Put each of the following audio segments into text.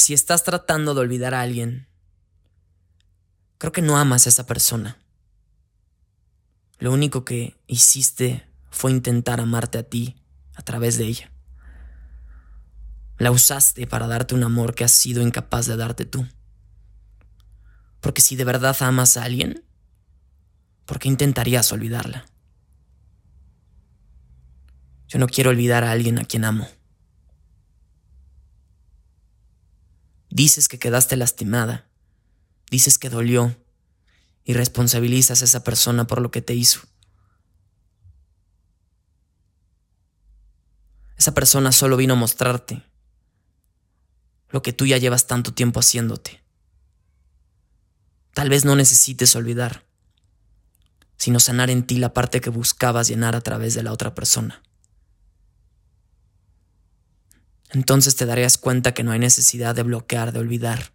si estás tratando de olvidar a alguien, creo que no amas a esa persona. Lo único que hiciste fue intentar amarte a ti a través de ella. La usaste para darte un amor que has sido incapaz de darte tú. Porque si de verdad amas a alguien, ¿por qué intentarías olvidarla? Yo no quiero olvidar a alguien a quien amo. Dices que quedaste lastimada, dices que dolió y responsabilizas a esa persona por lo que te hizo. Esa persona solo vino a mostrarte lo que tú ya llevas tanto tiempo haciéndote. Tal vez no necesites olvidar, sino sanar en ti la parte que buscabas llenar a través de la otra persona. Entonces te darías cuenta que no hay necesidad de bloquear, de olvidar,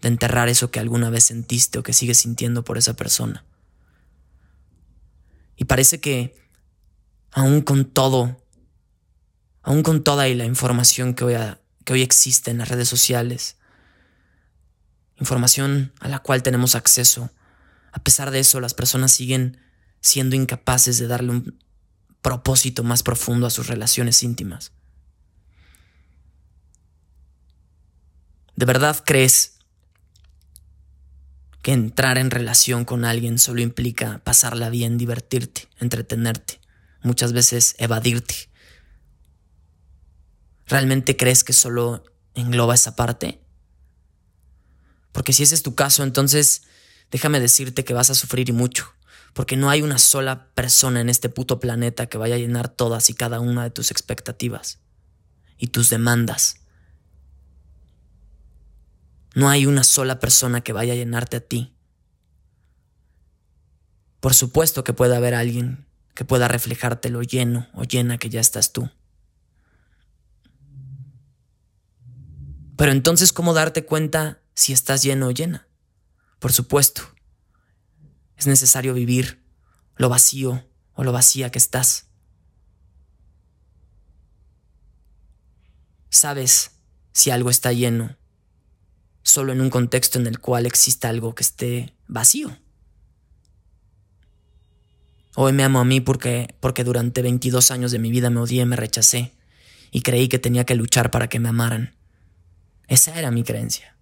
de enterrar eso que alguna vez sentiste o que sigues sintiendo por esa persona. Y parece que, aún con todo, aún con toda la información que hoy, que hoy existe en las redes sociales, información a la cual tenemos acceso, a pesar de eso las personas siguen siendo incapaces de darle un propósito más profundo a sus relaciones íntimas. ¿De verdad crees que entrar en relación con alguien solo implica pasarla bien, divertirte, entretenerte, muchas veces evadirte? ¿Realmente crees que solo engloba esa parte? Porque si ese es tu caso, entonces déjame decirte que vas a sufrir y mucho, porque no hay una sola persona en este puto planeta que vaya a llenar todas y cada una de tus expectativas y tus demandas. No hay una sola persona que vaya a llenarte a ti. Por supuesto que puede haber alguien que pueda reflejarte lo lleno o llena que ya estás tú. Pero entonces, ¿cómo darte cuenta si estás lleno o llena? Por supuesto, es necesario vivir lo vacío o lo vacía que estás. Sabes si algo está lleno solo en un contexto en el cual exista algo que esté vacío. Hoy me amo a mí porque, porque durante 22 años de mi vida me odié, me rechacé y creí que tenía que luchar para que me amaran. Esa era mi creencia.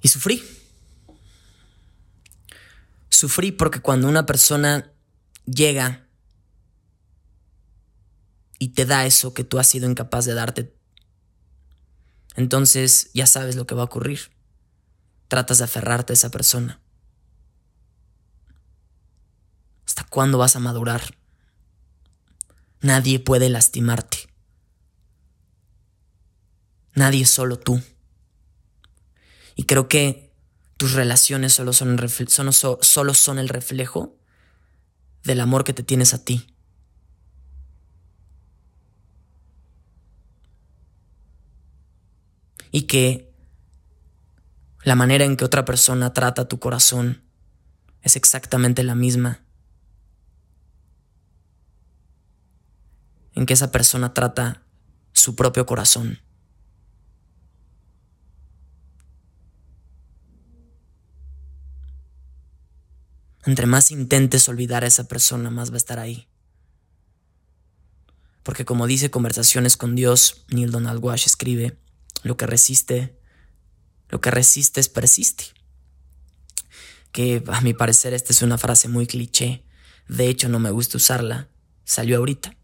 Y sufrí. Sufrí porque cuando una persona llega y te da eso que tú has sido incapaz de darte, entonces ya sabes lo que va a ocurrir. Tratas de aferrarte a esa persona. ¿Hasta cuándo vas a madurar? Nadie puede lastimarte. Nadie, solo tú. Y creo que tus relaciones solo son, solo son el reflejo del amor que te tienes a ti. Y que la manera en que otra persona trata tu corazón es exactamente la misma en que esa persona trata su propio corazón. Entre más intentes olvidar a esa persona, más va a estar ahí. Porque como dice Conversaciones con Dios, Neil Donald Walsh escribe, lo que resiste, lo que resistes persiste. Que a mi parecer esta es una frase muy cliché, de hecho no me gusta usarla, salió ahorita.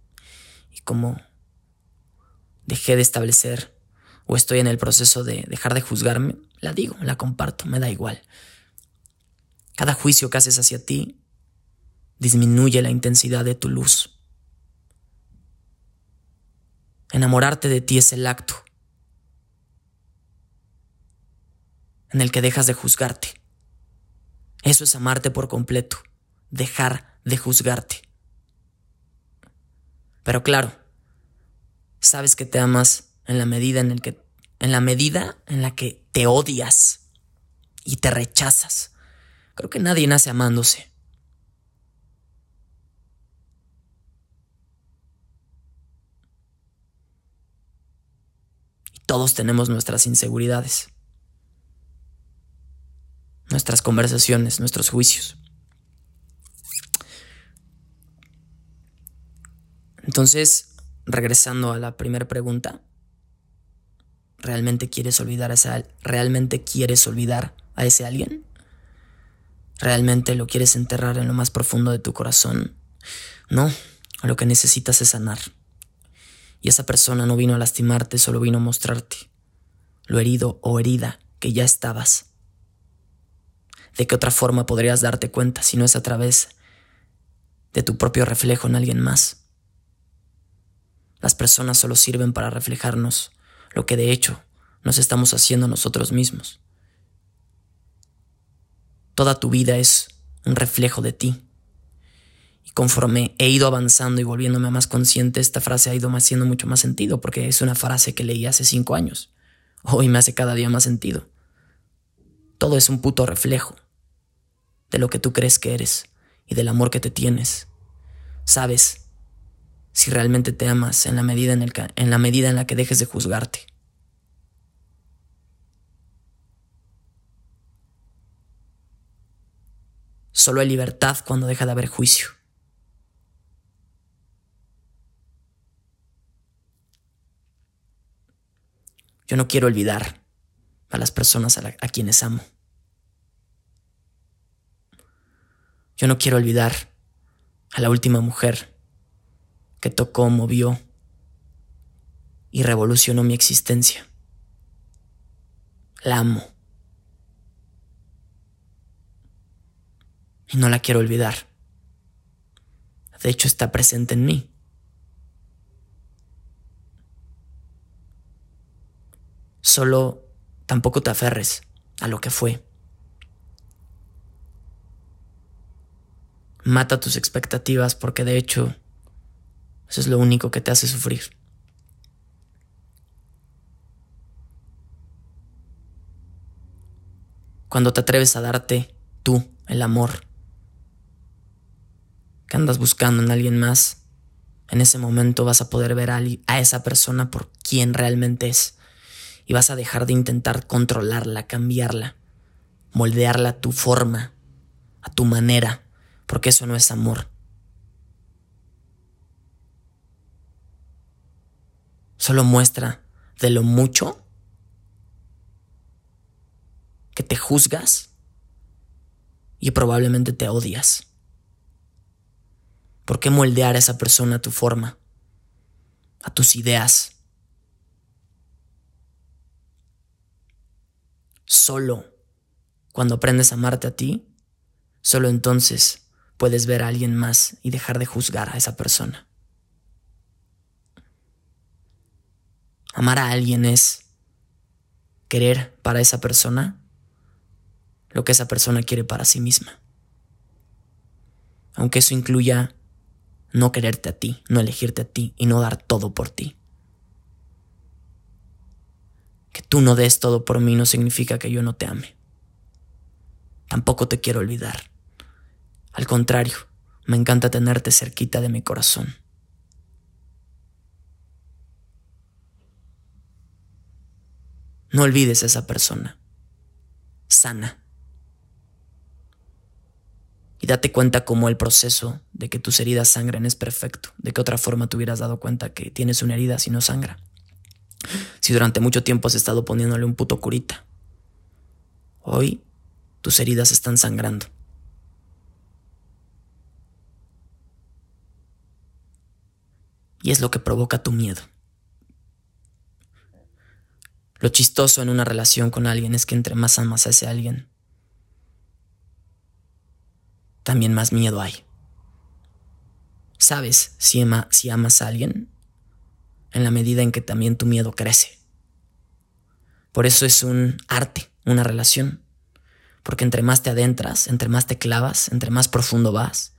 Y como dejé de establecer o estoy en el proceso de dejar de juzgarme, la digo, la comparto, me da igual. Cada juicio que haces hacia ti disminuye la intensidad de tu luz. Enamorarte de ti es el acto en el que dejas de juzgarte. Eso es amarte por completo, dejar de juzgarte. Pero claro, sabes que te amas en la medida en, que, en la medida en la que te odias y te rechazas. Creo que nadie nace amándose. Y todos tenemos nuestras inseguridades, nuestras conversaciones, nuestros juicios. Entonces, regresando a la primera pregunta, ¿realmente quieres olvidar a ese, realmente quieres olvidar a ese alguien? ¿Realmente lo quieres enterrar en lo más profundo de tu corazón? No, lo que necesitas es sanar. Y esa persona no vino a lastimarte, solo vino a mostrarte lo herido o herida que ya estabas. ¿De qué otra forma podrías darte cuenta si no es a través de tu propio reflejo en alguien más? Las personas solo sirven para reflejarnos lo que de hecho nos estamos haciendo nosotros mismos. Toda tu vida es un reflejo de ti. Y conforme he ido avanzando y volviéndome más consciente, esta frase ha ido haciendo mucho más sentido, porque es una frase que leí hace cinco años. Hoy me hace cada día más sentido. Todo es un puto reflejo de lo que tú crees que eres y del amor que te tienes. Sabes si realmente te amas en la medida en, en la medida en la que dejes de juzgarte. Solo hay libertad cuando deja de haber juicio. Yo no quiero olvidar a las personas a, a, quienes amo. Yo no quiero olvidar a la última mujer que tocó, movió y revolucionó mi existencia. La amo. Y no la quiero olvidar. De hecho, está presente en mí. Solo tampoco te aferres a lo que fue. Mata tus expectativas porque de hecho eso es lo único que te hace sufrir. Cuando te atreves a darte tú el amor que andas buscando en alguien más, en ese momento vas a poder ver a, esa persona por quien realmente es y vas a dejar de intentar controlarla, cambiarla, moldearla a tu forma, a tu manera, porque eso no es amor. solo muestra de lo mucho que te juzgas y probablemente te odias. ¿Por qué moldear a esa persona a tu forma, a tus ideas? Solo cuando aprendes a amarte a ti, solo entonces puedes ver a alguien más y dejar de juzgar a esa persona. Amar a alguien es querer para esa persona lo que esa persona quiere para sí misma. Aunque eso incluya no quererte a ti, no elegirte a ti y no dar todo por ti. Que tú no des todo por mí no significa que yo no te ame. Tampoco te quiero olvidar. Al contrario, me encanta tenerte cerquita de mi corazón. No olvides a esa persona. Sana. Date cuenta cómo el proceso de que tus heridas sangren es perfecto. De qué otra forma te hubieras dado cuenta que tienes una herida si no sangra. Si durante mucho tiempo has estado poniéndole un puto curita. Hoy tus heridas están sangrando. Y es lo que provoca tu miedo. Lo chistoso en una relación con alguien es que entre más amas a ese alguien, también más miedo hay. Sabes si, si amas a alguien en la medida en que también tu miedo crece. Por eso es un arte, una relación. Porque entre más te adentras, entre más te clavas, entre más profundo vas,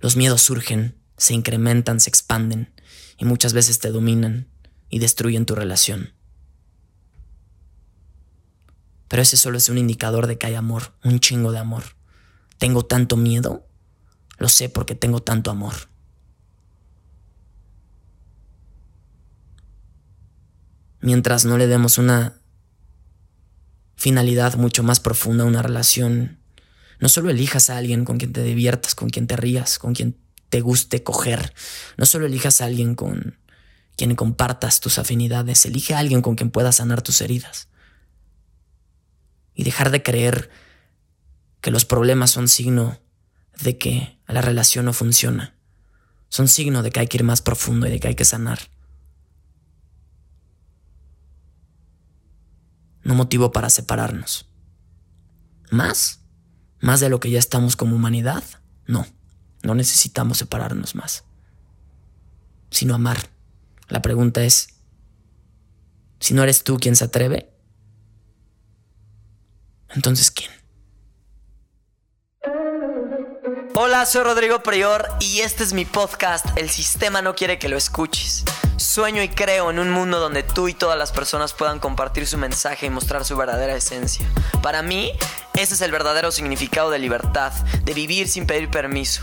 los miedos surgen, se incrementan, se expanden y muchas veces te dominan y destruyen tu relación. Pero ese solo es un indicador de que hay amor, un chingo de amor. ¿Tengo tanto miedo? Lo sé porque tengo tanto amor. Mientras no le demos una finalidad mucho más profunda a una relación, no solo elijas a alguien con quien te diviertas, con quien te rías, con quien te guste coger, no solo elijas a alguien con quien compartas tus afinidades, elige a alguien con quien puedas sanar tus heridas. Y dejar de creer que los problemas son signo de que la relación no funciona. Son signo de que hay que ir más profundo y de que hay que sanar. No motivo para separarnos. ¿Más? ¿Más de lo que ya estamos como humanidad? No, no necesitamos separarnos más, sino amar. La pregunta es, si no eres tú quien se atreve, entonces ¿quién? Hola, soy Rodrigo Prior y este es mi podcast El sistema no quiere que lo escuches. Sueño y creo en un mundo donde tú y todas las personas puedan compartir su mensaje y mostrar su verdadera esencia. Para mí, ese es el verdadero significado de libertad, de vivir sin pedir permiso.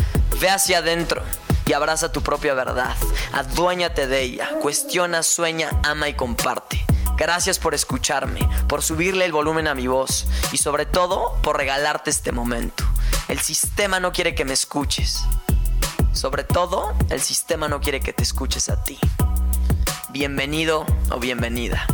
Ve hacia adentro y abraza tu propia verdad. Aduéñate de ella. Cuestiona, sueña, ama y comparte. Gracias por escucharme, por subirle el volumen a mi voz y sobre todo por regalarte este momento. El sistema no quiere que me escuches. Sobre todo, el sistema no quiere que te escuches a ti. Bienvenido o bienvenida.